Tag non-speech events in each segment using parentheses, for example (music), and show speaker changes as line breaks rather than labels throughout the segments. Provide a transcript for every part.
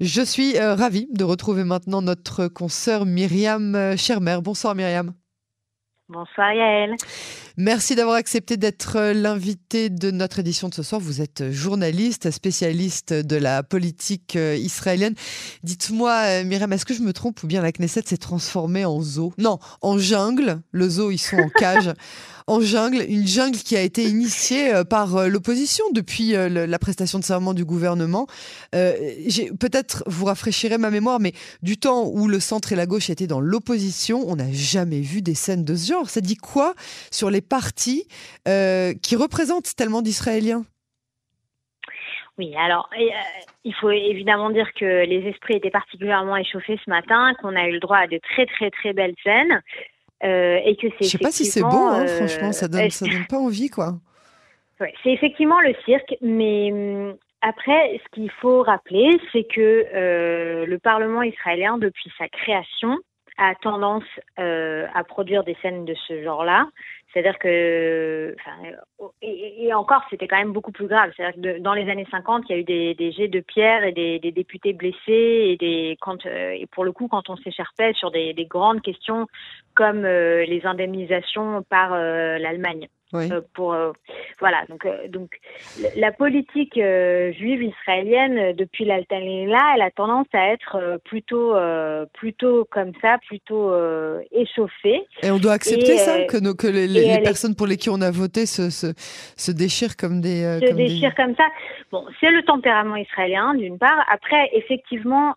Je suis ravie de retrouver maintenant notre consoeur Myriam Schermer. Bonsoir Myriam.
Bonsoir Yael.
Merci d'avoir accepté d'être euh, l'invité de notre édition de ce soir. Vous êtes journaliste, spécialiste de la politique euh, israélienne. Dites-moi, euh, Myriam, est-ce que je me trompe ou bien la Knesset s'est transformée en zoo? Non, en jungle. Le zoo, ils sont en cage. (laughs) en jungle, une jungle qui a été initiée par l'opposition depuis la prestation de serment du gouvernement. Peut-être vous rafraîchirez ma mémoire, mais du temps où le centre et la gauche étaient dans l'opposition, on n'a jamais vu des scènes de ce genre. Ça dit quoi sur les partis euh, qui représentent tellement d'Israéliens?
Oui, alors euh, il faut évidemment dire que les esprits étaient particulièrement échauffés ce matin, qu'on a eu le droit à de très très très belles scènes
euh, et que c'est. Je sais pas si c'est beau, hein, franchement, ça donne ça donne pas envie quoi. (laughs)
c'est effectivement le cirque, mais hum, après, ce qu'il faut rappeler, c'est que le Parlement israélien, depuis sa création, a tendance à produire des scènes de ce genre-là. C'est-à-dire que, et, encore, c'était quand même beaucoup plus grave. C'est-à-dire que dans les années 50, il y a eu des, jets de pierre et des, députés blessés et des, quand, euh, et pour le coup, quand on s'écharpait sur des, grandes questions comme euh, les indemnisations par euh, l'Allemagne. Euh, pour euh, voilà donc euh, donc la politique juive israélienne depuis là elle a tendance à être plutôt plutôt comme ça plutôt échauffée.
Et on doit accepter ça que nos, que les, personnes pour lesquelles on a voté se, se, se déchirent comme des
se déchirent comme ça. Bon c'est le tempérament israélien d'une part. Après effectivement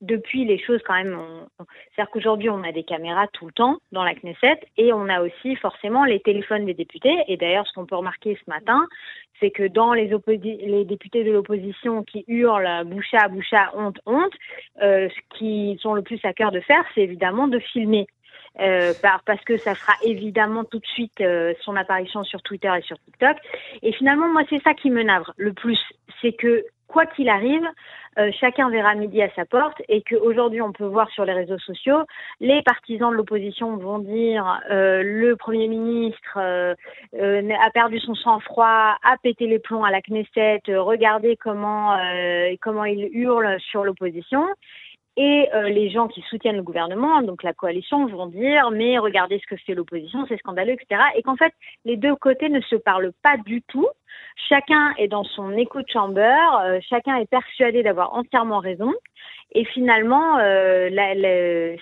depuis, les choses quand même, c'est-à-dire qu'aujourd'hui, on a des caméras tout le temps dans la Knesset et on a aussi forcément les téléphones des députés. Et d'ailleurs, ce qu'on peut remarquer ce matin, c'est que dans les, les députés de l'opposition qui hurlent boucha, boucha, honte, honte, euh, ce qu'ils ont le plus à cœur de faire, c'est évidemment de filmer. Euh, parce que ça fera évidemment tout de suite euh, son apparition sur Twitter et sur TikTok. Et finalement, moi, c'est ça qui me navre le plus, c'est que quoi qu'il arrive, euh, chacun verra midi à sa porte et qu'aujourd'hui on peut voir sur les réseaux sociaux, les partisans de l'opposition vont dire euh, le Premier ministre euh, a perdu son sang-froid, a pété les plombs à la Knesset, regardez comment, comment il hurle sur l'opposition. Et les gens qui soutiennent le gouvernement, donc la coalition, vont dire mais regardez ce que fait l'opposition, c'est scandaleux, etc. Et qu'en fait, les deux côtés ne se parlent pas du tout chacun est dans son écho de chamber, euh, chacun est persuadé d'avoir entièrement raison. Et finalement, euh,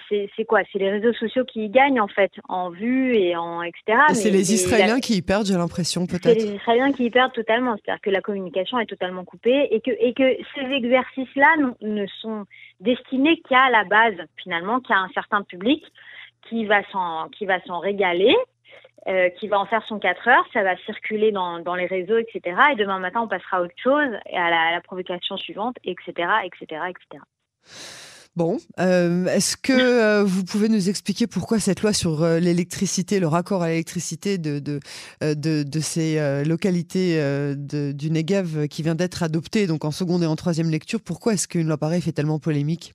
c'est quoi? C'est les réseaux sociaux qui y gagnent en fait, en vue et en etc.
c'est les Israéliens qui y perdent, j'ai l'impression peut-être. C'est
les Israéliens qui y perdent totalement, c'est-à-dire que la communication est totalement coupée et que et que ces exercices-là ne sont destinés qu'à la base finalement, qu'à un certain public qui va s'en régaler euh, qui va en faire son 4 heures, ça va circuler dans, dans, les réseaux, etc. Et demain matin, on passera à autre chose, et à la, provocation suivante, etc., etc., etc.
Bon, euh, est-ce que euh, vous pouvez nous expliquer pourquoi cette loi sur l'électricité, le raccord à l'électricité de, ces localités du Negev qui vient d'être adoptée donc en seconde et en troisième lecture, pourquoi est-ce qu'une loi pareille fait tellement polémique?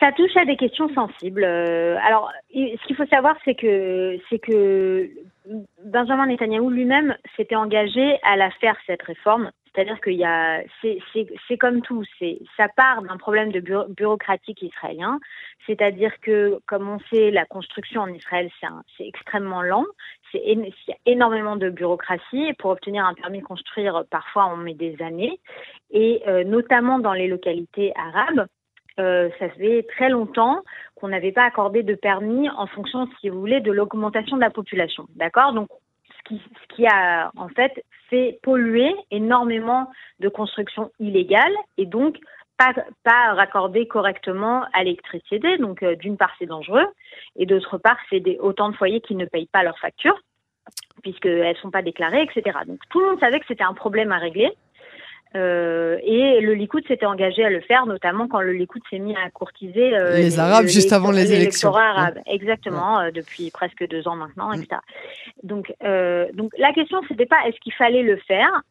Ça touche à des questions sensibles. Euh, alors, ce qu'il faut savoir, c'est que c'est que Benjamin Netanyahu lui-même s'était engagé à la faire cette réforme. C'est-à-dire qu'il y a, c'est comme tout, c'est ça part d'un problème de bureaucratique israélien. C'est-à-dire que, comme on sait, la construction en Israël c'est extrêmement lent. C'est énormément de bureaucratie pour obtenir un permis de construire, parfois on met des années. Et euh, notamment dans les localités arabes, euh, ça fait très longtemps qu'on n'avait pas accordé de permis en fonction, si vous voulez, de l'augmentation de la population. D'accord? Donc, qui, ce qui, a en fait fait polluer énormément de constructions illégales et donc pas, raccordées correctement à l'électricité. Donc, euh, d'une part, c'est dangereux et d'autre part, c'est autant de foyers qui ne payent pas leurs factures puisqu'elles ne sont pas déclarées, etc. Donc, tout le monde savait que c'était un problème à régler. Euh, et le Likoud s'était engagé à le faire, notamment quand le Likoud s'est mis à courtiser
euh, les, Arabes juste avant les élections.
Arabes, exactement, euh, depuis presque deux ans maintenant, etc. Donc, donc la question c'était pas est-ce qu'il fallait le faire.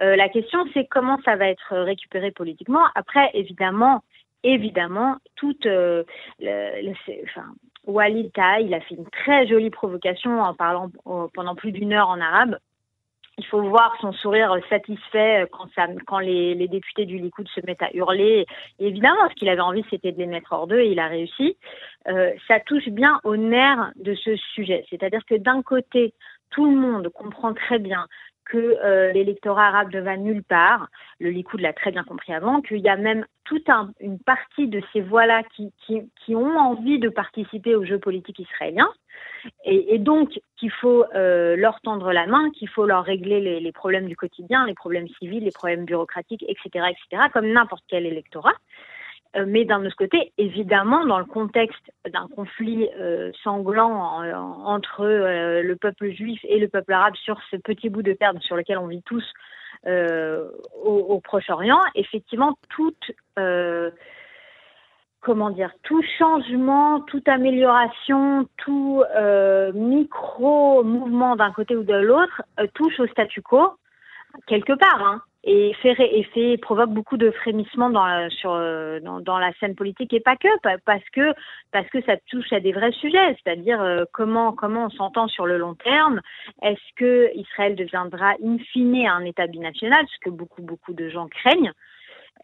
la question c'est comment ça va être récupéré politiquement. Après, évidemment, évidemment, toute, le, enfin, Walid il a fait une très jolie provocation en parlant pendant plus d'une heure en arabe il faut voir son sourire satisfait quand, ça, quand les, députés du Likoud se mettent à hurler. Évidemment, ce qu'il avait envie, c'était de les mettre hors d'eux et il a réussi. Euh, ça touche bien au nerf de ce sujet. C'est-à-dire que d'un côté, tout le monde comprend très bien que euh, l'électorat arabe ne va nulle part. Le Likoud l'a très bien compris avant, qu'il y a même toute un, une partie de ces voix-là qui, ont envie de participer au jeu politique israélien. Et, donc, qu'il faut euh, leur tendre la main, qu'il faut leur régler les, problèmes du quotidien, les problèmes civils, les problèmes bureaucratiques, etc., comme n'importe quel électorat. Euh, mais d'un autre côté, évidemment, dans le contexte d'un conflit euh, sanglant entre euh, le peuple juif et le peuple arabe sur ce petit bout de terre sur lequel on vit tous au, Proche-Orient, effectivement, toute comment dire, tout changement, toute amélioration, tout micro mouvement d'un côté ou de l'autre touche au statu quo quelque part. Hein et fait, et fait provoque beaucoup de frémissements dans la, sur dans, dans, la scène politique et pas que parce que parce que ça touche à des vrais sujets, c'est-à-dire euh, comment comment on s'entend sur le long terme. Est-ce que Israël deviendra in fine un État binational, ce que beaucoup beaucoup de gens craignent?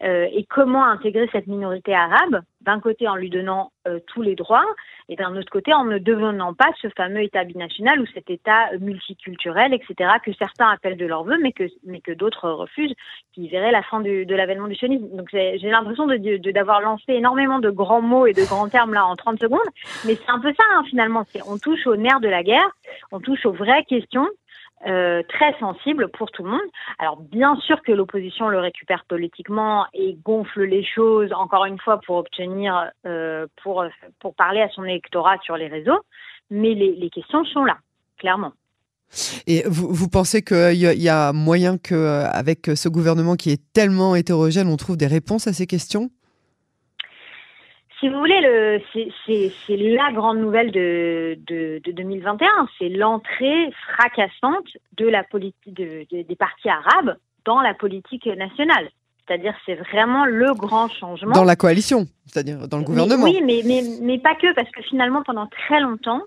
Euh, et comment intégrer cette minorité arabe, d'un côté en lui donnant euh, tous les droits, et d'un autre côté en ne devenant pas ce fameux État binational ou cet État multiculturel, etc., que certains appellent de leur vœu, mais que, mais que d'autres refusent, qui verraient la fin de l'avènement du sionisme. Donc j'ai l'impression d'avoir lancé énormément de grands mots et de grands termes là en 30 secondes, mais c'est un peu ça hein, finalement. On touche au nerf de la guerre, on touche aux vraies questions, euh, très sensible pour tout le monde. Alors bien sûr que l'opposition le récupère politiquement et gonfle les choses, encore une fois, pour obtenir, euh, pour, pour parler à son électorat sur les réseaux, mais les, les questions sont là, clairement.
Et vous, vous pensez qu'il y, y, a moyen qu'avec ce gouvernement qui est tellement hétérogène, on trouve des réponses à ces questions?
Si vous voulez, le, c'est, la grande nouvelle de, de, de 2021. C'est l'entrée fracassante de la politique de, des partis arabes dans la politique nationale. C'est-à-dire, c'est vraiment le grand changement.
Dans la coalition, c'est-à-dire dans le gouvernement.
oui, mais, mais, mais pas que, parce que finalement, pendant très longtemps,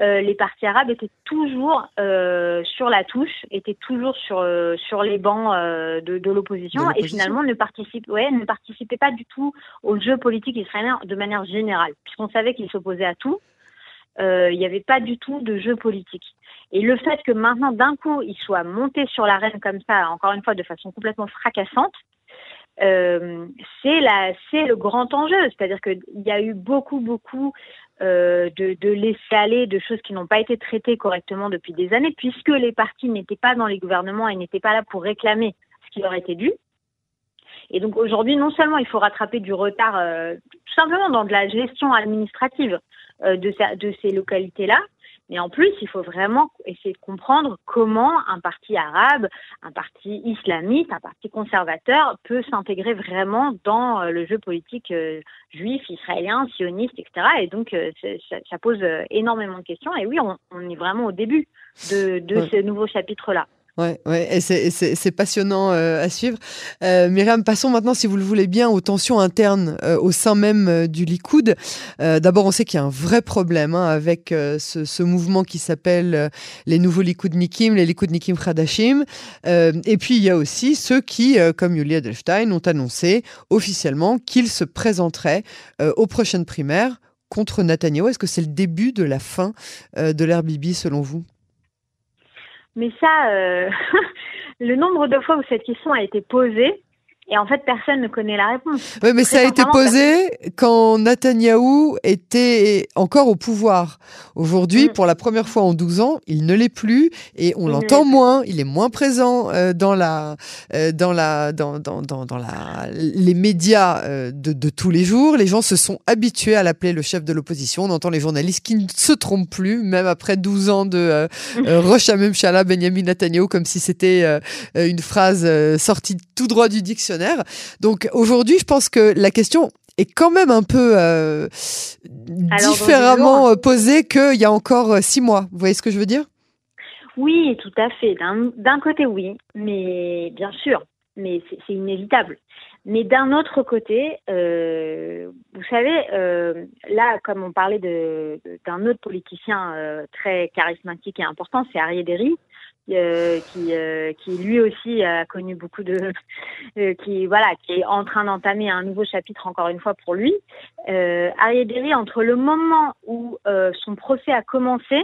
euh, les partis arabes étaient toujours euh, sur la touche, étaient toujours sur euh, sur les bancs de, de l'opposition et finalement ne participaient ouais, ne participaient pas du tout au jeu politique israélien de manière générale, puisqu'on savait qu'ils s'opposaient à tout. Il n'y avait pas du tout de jeu politique. Et le fait que maintenant, d'un coup, ils soient montés sur l'arène comme ça, encore une fois, de façon complètement fracassante, euh, c'est le grand enjeu. C'est-à-dire qu'il y a eu beaucoup, beaucoup euh, de, de, laisser aller de choses qui n'ont pas été traitées correctement depuis des années, puisque les partis n'étaient pas dans les gouvernements et n'étaient pas là pour réclamer ce qui leur était dû. Et donc aujourd'hui, non seulement il faut rattraper du retard, euh, tout simplement dans de la gestion administrative euh, de, de ces localités-là, mais en plus, il faut vraiment essayer de comprendre comment un parti arabe, un parti islamiste, un parti conservateur peut s'intégrer vraiment dans euh, le jeu politique euh, juif, israélien, sioniste, etc. Et donc, euh, ça, pose énormément de questions. Et oui, on, est vraiment au début de, de ce nouveau chapitre-là.
Ouais, ouais, c'est passionnant euh, à suivre. Euh, Myriam, passons maintenant, si vous le voulez bien, aux tensions internes euh, au sein même euh, du Likoud. D'abord, on sait qu'il y a un vrai problème hein, avec ce, mouvement qui s'appelle les nouveaux Nikim, les Nikim Khadashim. et puis, il y a aussi ceux qui, comme Yulia Delstein, ont annoncé officiellement qu'ils se présenteraient aux prochaines primaires contre Netanyahu. Est-ce que c'est le début de la fin de l'ère Bibi, selon vous?
Mais ça, euh, (laughs) le nombre de fois où cette question a été posée, et en fait, personne ne connaît la réponse.
Oui, mais ça a été posé quand Netanyahou était encore au pouvoir. Aujourd'hui, mm. pour la première fois en 12 ans, il ne l'est plus et on l'entend moins. Il est moins présent euh, dans la, euh, dans la, dans, dans, dans, dans la, les médias euh, de, de, tous les jours. Les gens se sont habitués à l'appeler le chef de l'opposition. On entend les journalistes qui ne se trompent plus, même après 12 ans de euh, Rosh Benjamin Netanyahu, comme si c'était une phrase sortie tout droit du dictionnaire donc aujourd'hui, je pense que la question est quand même un peu euh, différemment euh, posée qu'il y a encore euh, six mois. Vous voyez ce que je veux dire?
Oui, tout à fait. D'un côté, oui, mais bien sûr, mais c'est inévitable. Mais d'un autre côté, euh, vous savez, euh, là, comme on parlait d'un autre politicien euh, très charismatique et important, c'est Arié Derry qui, qui lui aussi a connu beaucoup de, (laughs) qui voilà, qui est en train d'entamer un nouveau chapitre encore une fois pour lui. Euh, Ariadne, entre le moment où son procès a commencé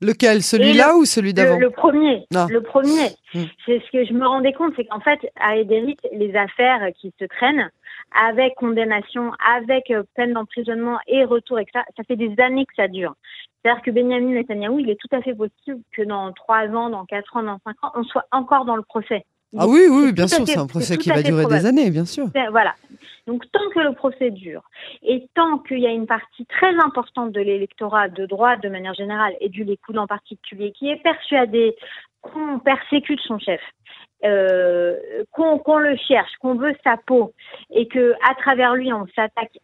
Lequel Celui-là ou celui d'avant
le, premier. Le premier. Hmm. C'est ce que je me rendais compte, c'est qu'en fait, à Ederic, les affaires qui se traînent, avec condamnation, avec euh, peine d'emprisonnement et retour, etc., ça fait des années que ça dure. C'est-à-dire que Benjamin Netanyahu, il est tout à fait possible que dans trois ans, dans quatre ans, dans cinq ans, on soit encore dans le procès.
Ah oui, oui, bien sûr, c'est un procès qui va durer des années, bien sûr.
Voilà. Donc tant que le procès dure et tant qu'il y a une partie très importante de l'électorat de droite de manière générale et du Likoud en particulier qui est persuadé qu'on persécute son chef, euh, qu'on le cherche, qu'on veut sa peau et que à travers lui on s'attaque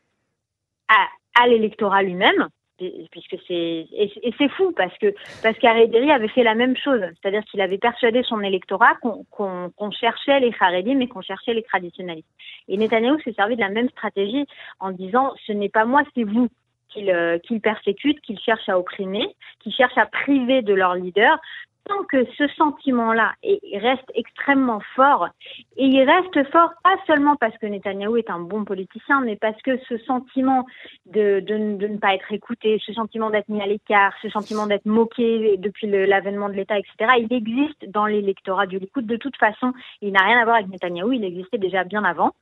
à l'électorat lui-même, puisque c'est et, c'est fou parce que parce qu'Arederi avait fait la même chose, c'est-à-dire qu'il avait persuadé son électorat qu'on cherchait les Haredim mais qu'on cherchait les traditionnalistes. Et Netanyahu s'est servi de la même stratégie en disant ce n'est pas moi, c'est vous qu'il euh, persécute, qu'il cherche à opprimer, qu'il cherche à priver de leur leader, tant que ce sentiment-là reste extrêmement fort, et il reste fort pas seulement parce que Netanyahou est un bon politicien, mais parce que ce sentiment de, ne pas être écouté, ce sentiment d'être mis à l'écart, ce sentiment d'être moqué depuis l'avènement de l'État, etc., il existe dans l'électorat du Likoud. De toute façon, il n'a rien à voir avec Netanyahou, il existait déjà bien avant.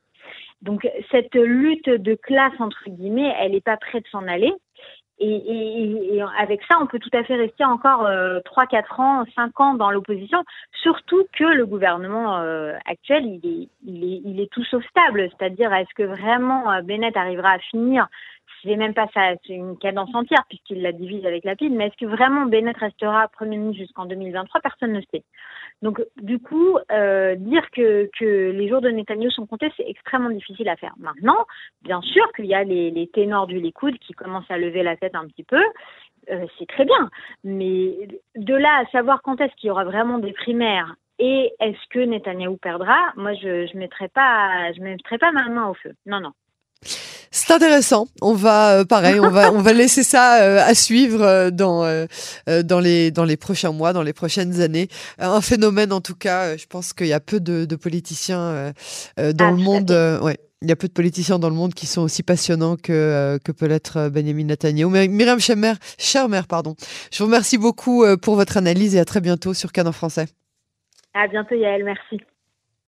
Donc cette lutte de classe, entre guillemets, elle n'est pas prête de s'en aller. Et, avec ça, on peut tout à fait rester encore euh, 3, 4 ans, 5 ans dans l'opposition, surtout que le gouvernement euh, actuel, il est, il, est, il est tout sauf stable. C'est-à-dire, est-ce que vraiment euh, Bennett arrivera à finir c'est même pas ça, une cadence entière puisqu'il la divise avec la PID, mais est-ce que vraiment Bennett restera Premier ministre jusqu'en 2023 Personne ne sait. Donc, du coup, euh, dire que, que les jours de Netanyahu sont comptés, c'est extrêmement difficile à faire. Maintenant, bien sûr qu'il y a les, ténors du Likoud qui commencent à lever la tête un petit peu, euh, c'est très bien. Mais de là à savoir quand est-ce qu'il y aura vraiment des primaires et est-ce que Netanyahou perdra, moi je ne mettrai pas je mettrai pas ma main au feu. Non, non.
C'est intéressant. On va, euh, pareil, on va, on va laisser ça euh, à suivre euh, dans dans les dans les prochains mois, dans les prochaines années. Un phénomène, en tout cas. je pense qu'il y a peu de, de politiciens dans le monde. ouais. Il y a peu de politiciens dans le monde qui sont aussi passionnants que, que peut l'être Benjamin Netanyahu. Myriam Chemer, mère, pardon. Je vous remercie beaucoup pour votre analyse et à très bientôt sur Canon Français.
À bientôt Yael, merci.